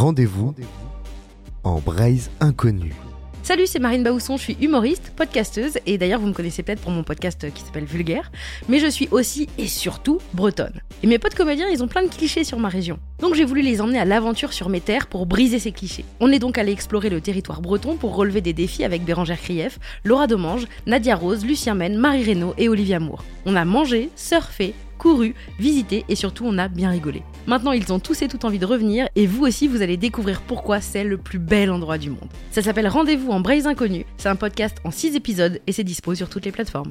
Rendez-vous en braise inconnue. Salut, c'est Marine Baousson, je suis humoriste, podcasteuse, et d'ailleurs vous me connaissez peut-être pour mon podcast qui s'appelle Vulgaire, mais je suis aussi et surtout bretonne. Et mes potes comédiens, ils ont plein de clichés sur ma région. Donc j'ai voulu les emmener à l'aventure sur mes terres pour briser ces clichés. On est donc allé explorer le territoire breton pour relever des défis avec Bérangère Krief, Laura Domange, Nadia Rose, Lucien Men, Marie Reynaud et Olivia Moore. On a mangé, surfé, couru, visité et surtout on a bien rigolé. Maintenant ils ont tous et toutes envie de revenir et vous aussi vous allez découvrir pourquoi c'est le plus bel endroit du monde. Ça s'appelle Rendez-vous en Braise Inconnue, c'est un podcast en 6 épisodes et c'est dispo sur toutes les plateformes.